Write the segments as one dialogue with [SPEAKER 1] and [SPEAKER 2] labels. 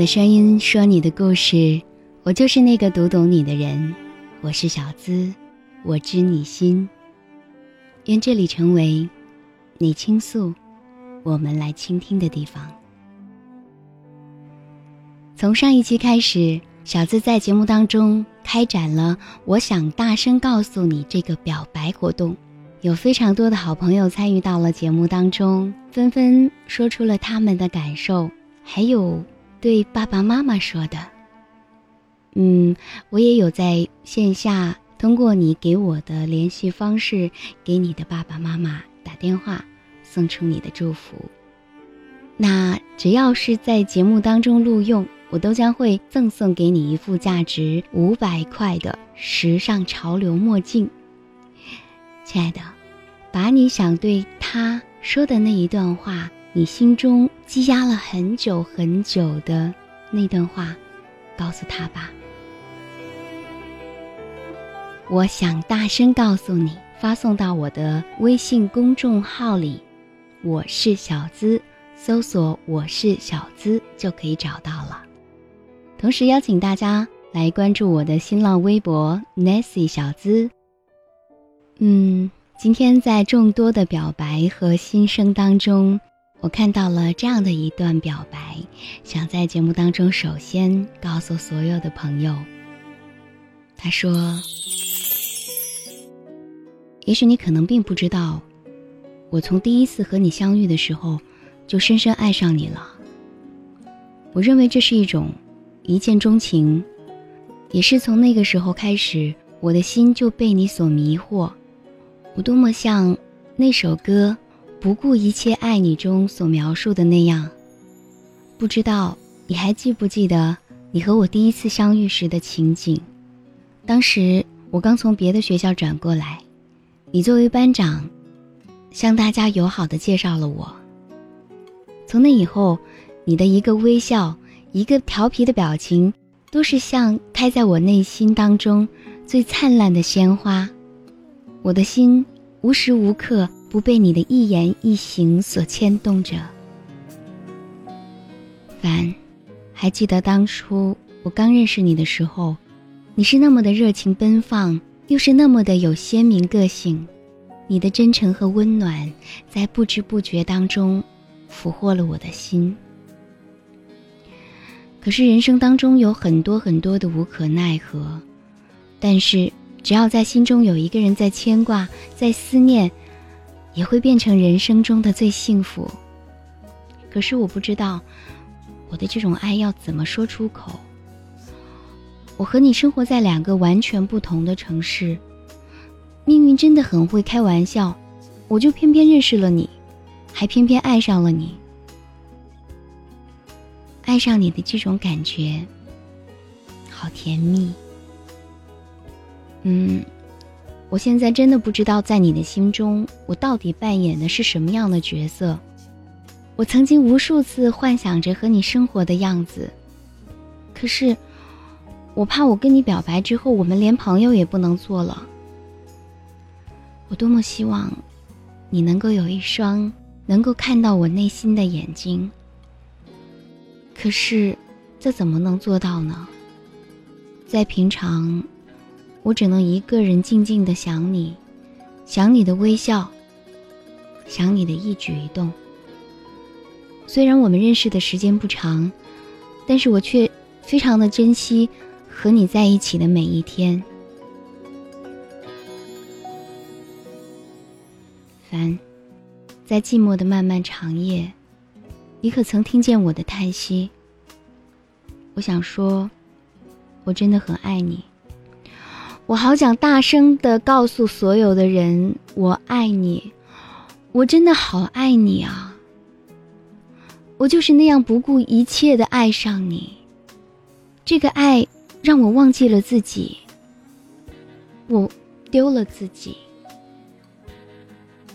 [SPEAKER 1] 的声音，说你的故事，我就是那个读懂你的人。我是小资，我知你心。愿这里成为你倾诉，我们来倾听的地方。从上一期开始，小资在节目当中开展了“我想大声告诉你”这个表白活动，有非常多的好朋友参与到了节目当中，纷纷说出了他们的感受，还有。对爸爸妈妈说的，嗯，我也有在线下通过你给我的联系方式，给你的爸爸妈妈打电话，送出你的祝福。那只要是在节目当中录用，我都将会赠送给你一副价值五百块的时尚潮流墨镜。亲爱的，把你想对他说的那一段话。你心中积压了很久很久的那段话，告诉他吧。我想大声告诉你，发送到我的微信公众号里，我是小资，搜索“我是小资”就可以找到了。同时邀请大家来关注我的新浪微博 Nancy 小资。嗯，今天在众多的表白和心声当中。我看到了这样的一段表白，想在节目当中首先告诉所有的朋友。他说：“也许你可能并不知道，我从第一次和你相遇的时候，就深深爱上你了。我认为这是一种一见钟情，也是从那个时候开始，我的心就被你所迷惑。我多么像那首歌。”不顾一切爱你中所描述的那样，不知道你还记不记得你和我第一次相遇时的情景？当时我刚从别的学校转过来，你作为班长，向大家友好的介绍了我。从那以后，你的一个微笑，一个调皮的表情，都是像开在我内心当中最灿烂的鲜花，我的心无时无刻。不被你的一言一行所牵动着。凡，还记得当初我刚认识你的时候，你是那么的热情奔放，又是那么的有鲜明个性。你的真诚和温暖，在不知不觉当中，俘获了我的心。可是人生当中有很多很多的无可奈何，但是只要在心中有一个人在牵挂，在思念。也会变成人生中的最幸福。可是我不知道，我的这种爱要怎么说出口。我和你生活在两个完全不同的城市，命运真的很会开玩笑，我就偏偏认识了你，还偏偏爱上了你。爱上你的这种感觉，好甜蜜。嗯。我现在真的不知道，在你的心中，我到底扮演的是什么样的角色。我曾经无数次幻想着和你生活的样子，可是，我怕我跟你表白之后，我们连朋友也不能做了。我多么希望，你能够有一双能够看到我内心的眼睛。可是，这怎么能做到呢？在平常。我只能一个人静静的想你，想你的微笑，想你的一举一动。虽然我们认识的时间不长，但是我却非常的珍惜和你在一起的每一天。凡，在寂寞的漫漫长夜，你可曾听见我的叹息？我想说，我真的很爱你。我好想大声的告诉所有的人，我爱你，我真的好爱你啊！我就是那样不顾一切的爱上你，这个爱让我忘记了自己，我丢了自己。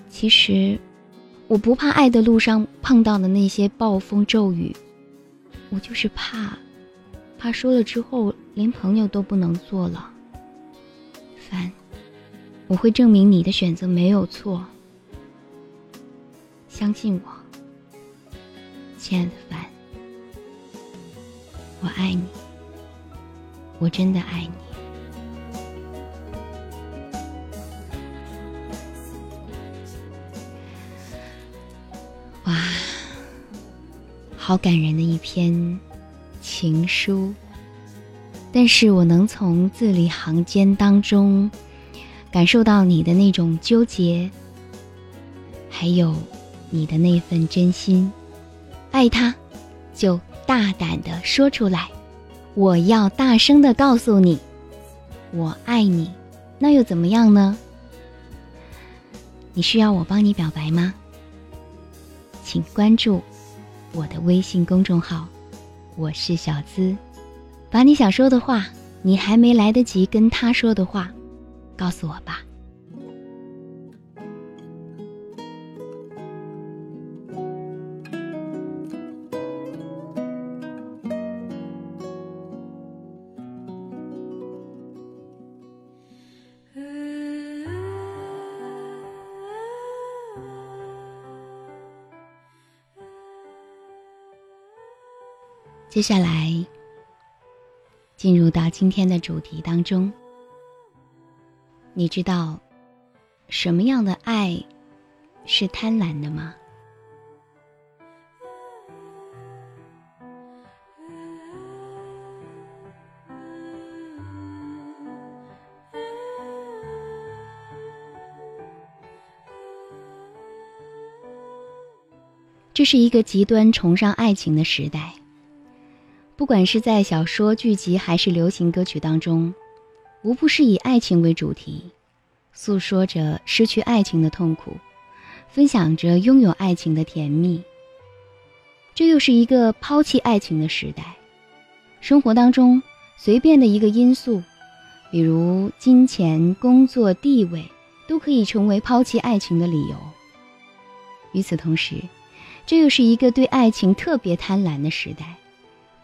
[SPEAKER 1] 其实，我不怕爱的路上碰到的那些暴风骤雨，我就是怕，怕说了之后连朋友都不能做了。凡，我会证明你的选择没有错。相信我，亲爱的凡，我爱你，我真的爱你。哇，好感人的一篇情书，但是我能从字里行间当中感受到你的那种纠结，还有。你的那份真心，爱他，就大胆的说出来。我要大声的告诉你，我爱你，那又怎么样呢？你需要我帮你表白吗？请关注我的微信公众号，我是小资，把你想说的话，你还没来得及跟他说的话，告诉我吧。接下来，进入到今天的主题当中。你知道，什么样的爱是贪婪的吗？这是一个极端崇尚爱情的时代。不管是在小说、剧集还是流行歌曲当中，无不是以爱情为主题，诉说着失去爱情的痛苦，分享着拥有爱情的甜蜜。这又是一个抛弃爱情的时代。生活当中随便的一个因素，比如金钱、工作、地位，都可以成为抛弃爱情的理由。与此同时，这又是一个对爱情特别贪婪的时代。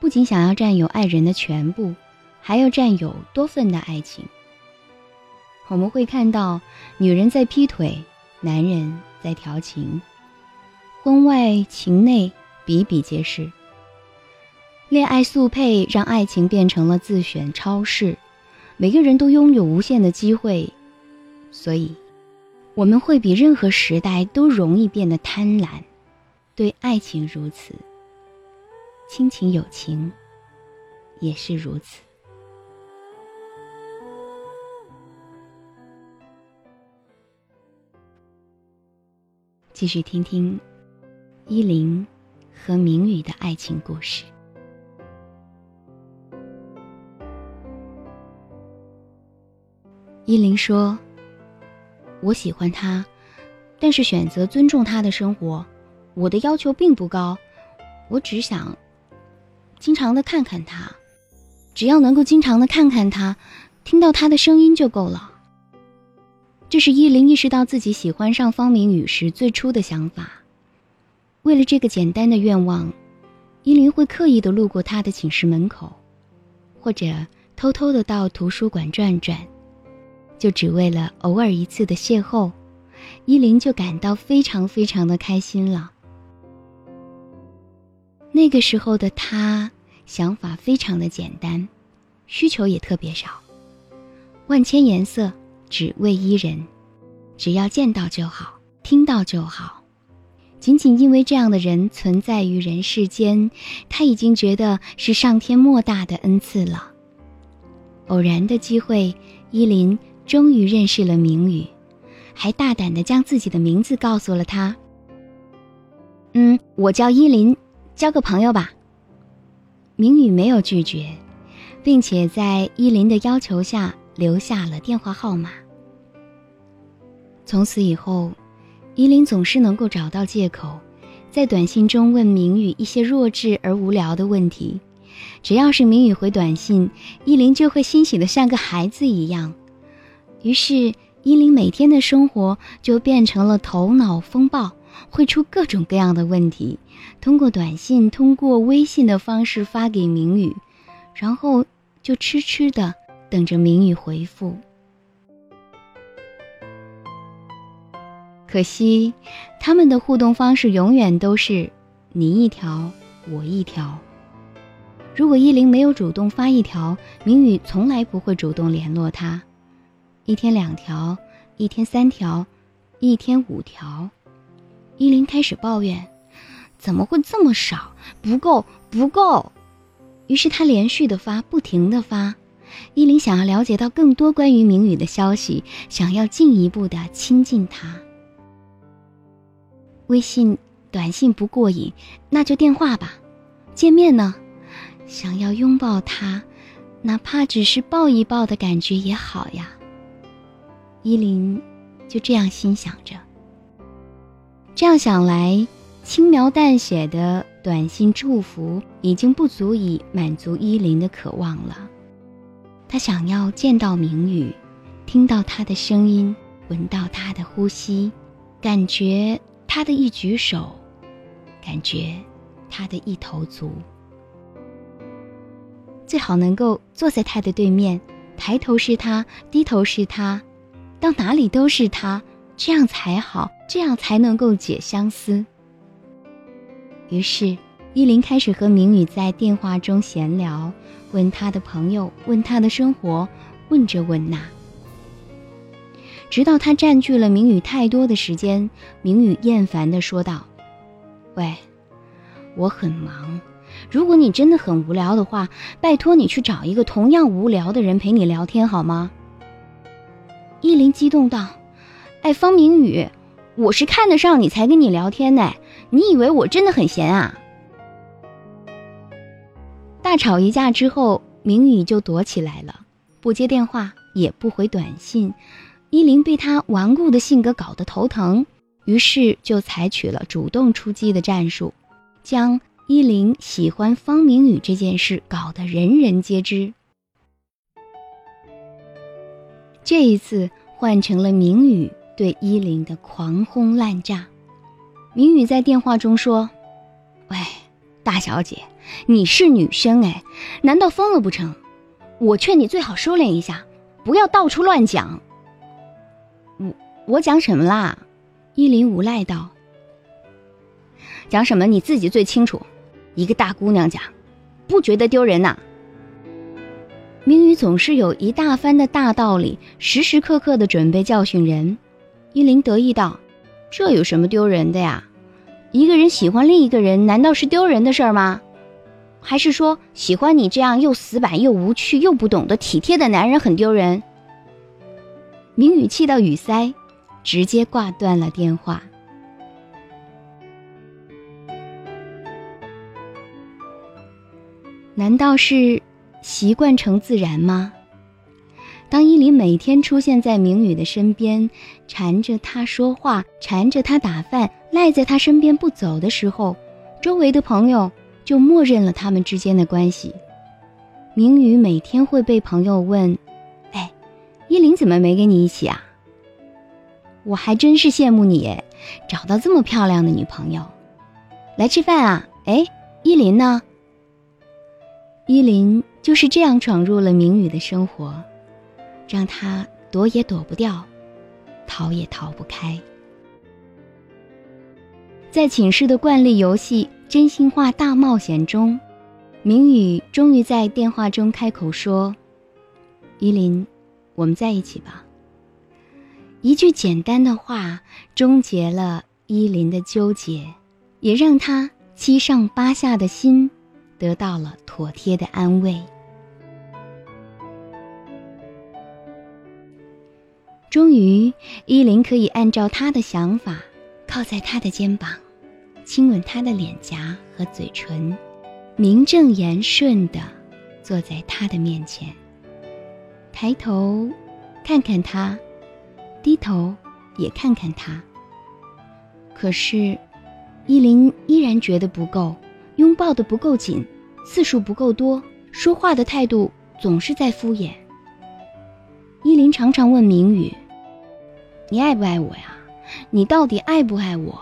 [SPEAKER 1] 不仅想要占有爱人的全部，还要占有多份的爱情。我们会看到，女人在劈腿，男人在调情，婚外情内比比皆是。恋爱速配让爱情变成了自选超市，每个人都拥有无限的机会，所以，我们会比任何时代都容易变得贪婪，对爱情如此。亲情友情也是如此。继续听听依林和明宇的爱情故事。依林说：“我喜欢他，但是选择尊重他的生活。我的要求并不高，我只想。”经常的看看他，只要能够经常的看看他，听到他的声音就够了。这是依林意识到自己喜欢上方明宇时最初的想法。为了这个简单的愿望，依林会刻意的路过他的寝室门口，或者偷偷的到图书馆转转，就只为了偶尔一次的邂逅，依林就感到非常非常的开心了。那个时候的他，想法非常的简单，需求也特别少，万千颜色只为一人，只要见到就好，听到就好。仅仅因为这样的人存在于人世间，他已经觉得是上天莫大的恩赐了。偶然的机会，依林终于认识了明宇，还大胆的将自己的名字告诉了他。嗯，我叫依林。交个朋友吧。明宇没有拒绝，并且在依林的要求下留下了电话号码。从此以后，依依林总是能够找到借口，在短信中问明宇一些弱智而无聊的问题。只要是明宇回短信，依林就会欣喜的像个孩子一样。于是，依林每天的生活就变成了头脑风暴，会出各种各样的问题，通过短信、通过微信的方式发给明宇，然后就痴痴的等着明宇回复。可惜，他们的互动方式永远都是你一条我一条。如果依林没有主动发一条，明宇从来不会主动联络他。一天两条，一天三条，一天五条，依林开始抱怨：“怎么会这么少？不够，不够！”于是他连续的发，不停的发。依林想要了解到更多关于明宇的消息，想要进一步的亲近他。微信、短信不过瘾，那就电话吧。见面呢？想要拥抱他，哪怕只是抱一抱的感觉也好呀。依林就这样心想着。这样想来，轻描淡写的短信祝福已经不足以满足依林的渴望了。他想要见到明宇，听到他的声音，闻到他的呼吸，感觉他的一举手，感觉他的一头足。最好能够坐在他的对面，抬头是他，低头是他，到哪里都是他，这样才好，这样才能够解相思。于是，依林开始和明宇在电话中闲聊，问他的朋友，问他的生活，问这问那，直到他占据了明宇太多的时间，明宇厌烦的说道：“喂，我很忙。”如果你真的很无聊的话，拜托你去找一个同样无聊的人陪你聊天好吗？依林激动道：“哎，方明宇，我是看得上你才跟你聊天呢，你以为我真的很闲啊？”大吵一架之后，明宇就躲起来了，不接电话，也不回短信。依林被他顽固的性格搞得头疼，于是就采取了主动出击的战术，将。依林喜欢方明宇这件事搞得人人皆知。这一次换成了明宇对依林的狂轰滥炸。明宇在电话中说：“喂，大小姐，你是女生哎，难道疯了不成？我劝你最好收敛一下，不要到处乱讲。”我我讲什么啦？依林无赖道：“讲什么你自己最清楚。”一个大姑娘讲，不觉得丢人呐？明宇总是有一大番的大道理，时时刻刻的准备教训人。依林得意道：“这有什么丢人的呀？一个人喜欢另一个人，难道是丢人的事儿吗？还是说喜欢你这样又死板又无趣又不懂得体贴的男人很丢人？”明宇气到语塞，直接挂断了电话。难道是习惯成自然吗？当依林每天出现在明宇的身边，缠着他说话，缠着他打饭，赖在他身边不走的时候，周围的朋友就默认了他们之间的关系。明宇每天会被朋友问：“哎，依林怎么没跟你一起啊？”我还真是羡慕你，找到这么漂亮的女朋友，来吃饭啊！哎，依林呢？依林就是这样闯入了明宇的生活，让他躲也躲不掉，逃也逃不开。在寝室的惯例游戏“真心话大冒险”中，明宇终于在电话中开口说：“依林，我们在一起吧。”一句简单的话，终结了依林的纠结，也让他七上八下的心。得到了妥帖的安慰。终于，依林可以按照他的想法，靠在他的肩膀，亲吻他的脸颊和嘴唇，名正言顺的坐在他的面前，抬头看看他，低头也看看他，可是，依林依然觉得不够，拥抱的不够紧，次数不够多，说话的态度总是在敷衍。依林常常问明宇：“你爱不爱我呀？你到底爱不爱我？”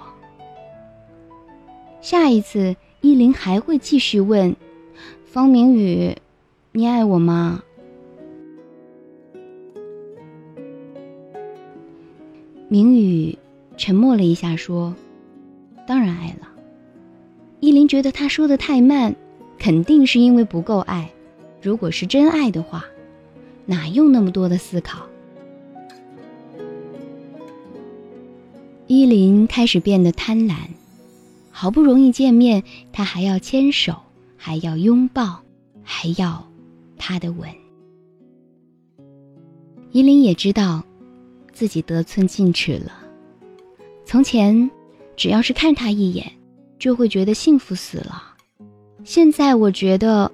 [SPEAKER 1] 下一次，依林还会继续问：“方明宇，你爱我吗？”明宇沉默了一下，说：“当然爱了。”依林觉得他说的太慢，肯定是因为不够爱。如果是真爱的话，哪用那么多的思考？依林开始变得贪婪，好不容易见面，他还要牵手，还要拥抱，还要他的吻。依林也知道。自己得寸进尺了。从前，只要是看他一眼，就会觉得幸福死了。现在我觉得，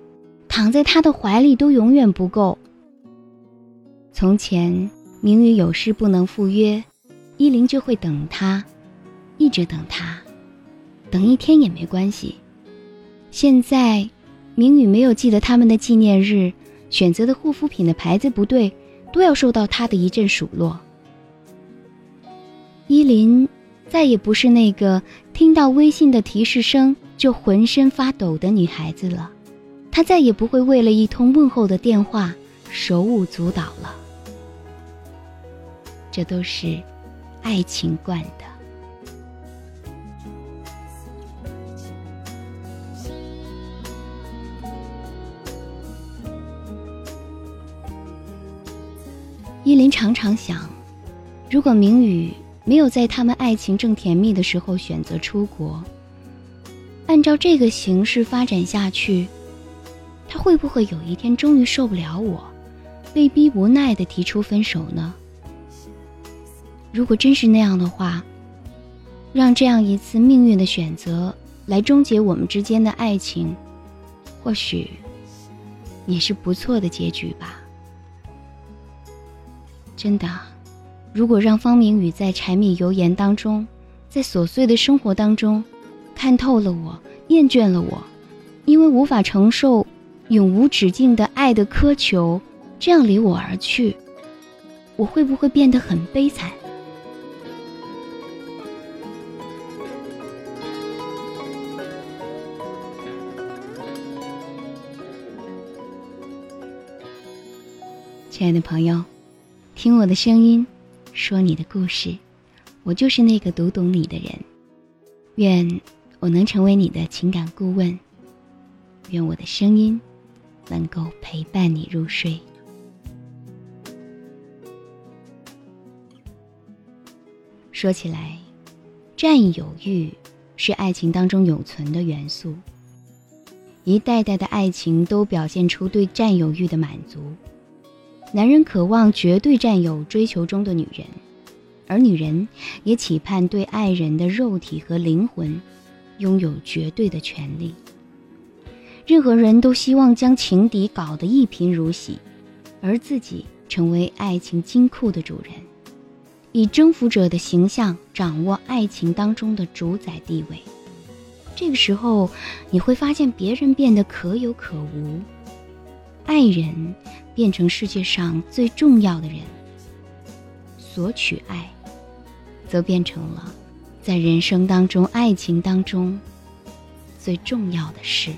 [SPEAKER 1] 躺在他的怀里都永远不够。从前，明宇有事不能赴约，依林就会等他，一直等他，等一天也没关系。现在，明宇没有记得他们的纪念日，选择的护肤品的牌子不对，都要受到他的一阵数落。依林再也不是那个听到微信的提示声就浑身发抖的女孩子了，她再也不会为了一通问候的电话手舞足蹈了。这都是爱情惯的。依林常常想，如果明宇。没有在他们爱情正甜蜜的时候选择出国。按照这个形势发展下去，他会不会有一天终于受不了我，被逼无奈的提出分手呢？如果真是那样的话，让这样一次命运的选择来终结我们之间的爱情，或许也是不错的结局吧。真的。如果让方明宇在柴米油盐当中，在琐碎的生活当中，看透了我，厌倦了我，因为无法承受永无止境的爱的苛求，这样离我而去，我会不会变得很悲惨？亲爱的朋友，听我的声音。说你的故事，我就是那个读懂你的人。愿我能成为你的情感顾问，愿我的声音能够陪伴你入睡。说起来，占有欲是爱情当中永存的元素。一代代的爱情都表现出对占有欲的满足。男人渴望绝对占有追求中的女人，而女人也期盼对爱人的肉体和灵魂拥有绝对的权利。任何人都希望将情敌搞得一贫如洗，而自己成为爱情金库的主人，以征服者的形象掌握爱情当中的主宰地位。这个时候，你会发现别人变得可有可无。爱人变成世界上最重要的人，索取爱，则变成了在人生当中、爱情当中最重要的事。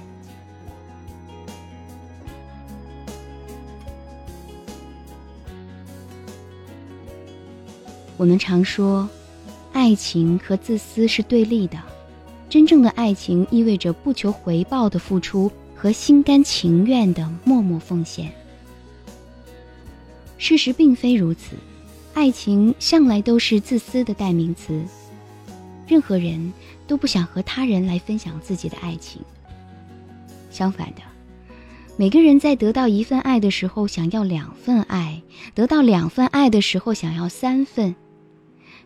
[SPEAKER 1] 我们常说，爱情和自私是对立的，真正的爱情意味着不求回报的付出。和心甘情愿的默默奉献。事实并非如此，爱情向来都是自私的代名词。任何人都不想和他人来分享自己的爱情。相反的，每个人在得到一份爱的时候，想要两份爱；得到两份爱的时候，想要三份。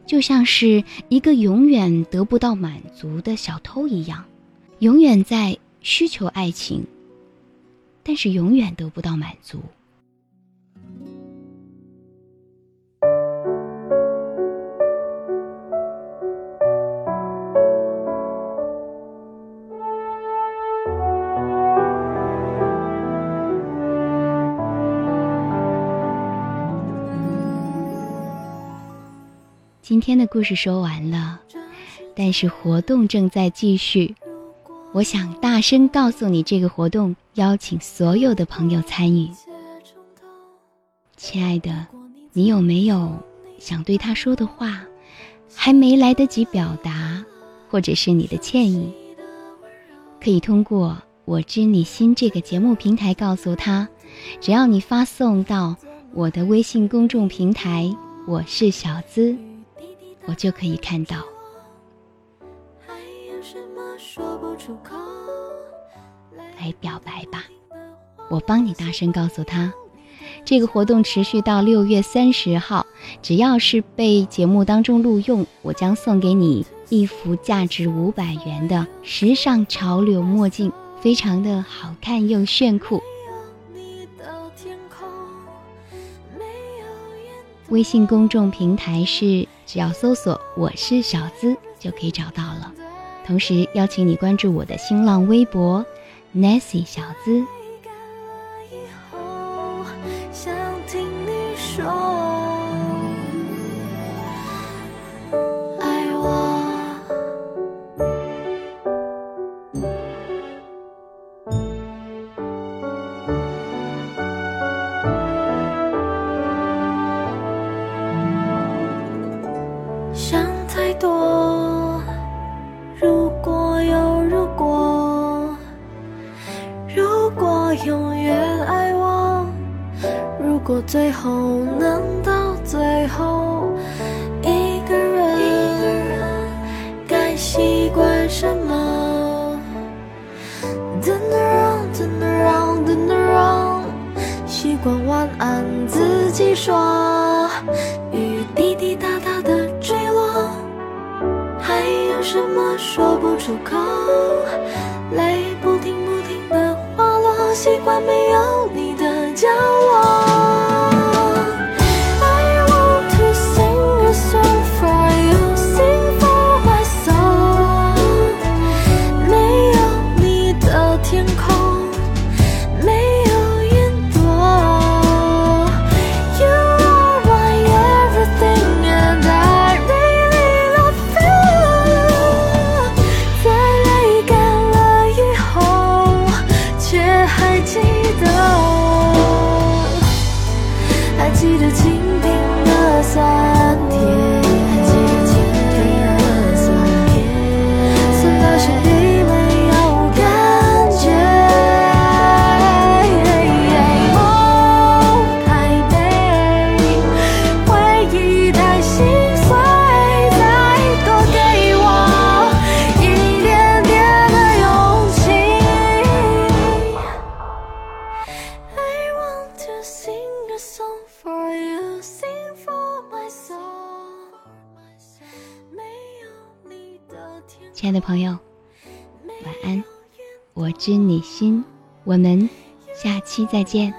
[SPEAKER 1] 就像是一个永远得不到满足的小偷一样，永远在。需求爱情但是永远得不到满足。今天的故事说完了但是活动正在继续。我想大声告诉你，这个活动邀请所有的朋友参与。亲爱的，你有没有想对他说的话，还没来得及表达，或者是你的歉意？可以通过“我知你心”这个节目平台告诉他。只要你发送到我的微信公众平台“我是小资”。我就可以看到。出口来表白吧，我帮你大声告诉他，这个活动持续到六月三十号，只要是被节目当中录用，我将送给你一幅价值五百元的时尚潮流墨镜，非常的好看又炫酷。微信公众平台是。只要搜索“我是小资”就可以找到了，同时邀请你关注我的新浪微博 “Nancy 小资”。永远爱我。
[SPEAKER 2] 如果最后能到最后，一个人该习惯什么？Turn around, turn around, turn around，习惯晚安自己说，雨滴滴答答的坠落，还有什么说不出口？泪，习惯没有你的角落。
[SPEAKER 1] 亲爱的朋友，晚安！我知你心，我们下期再见。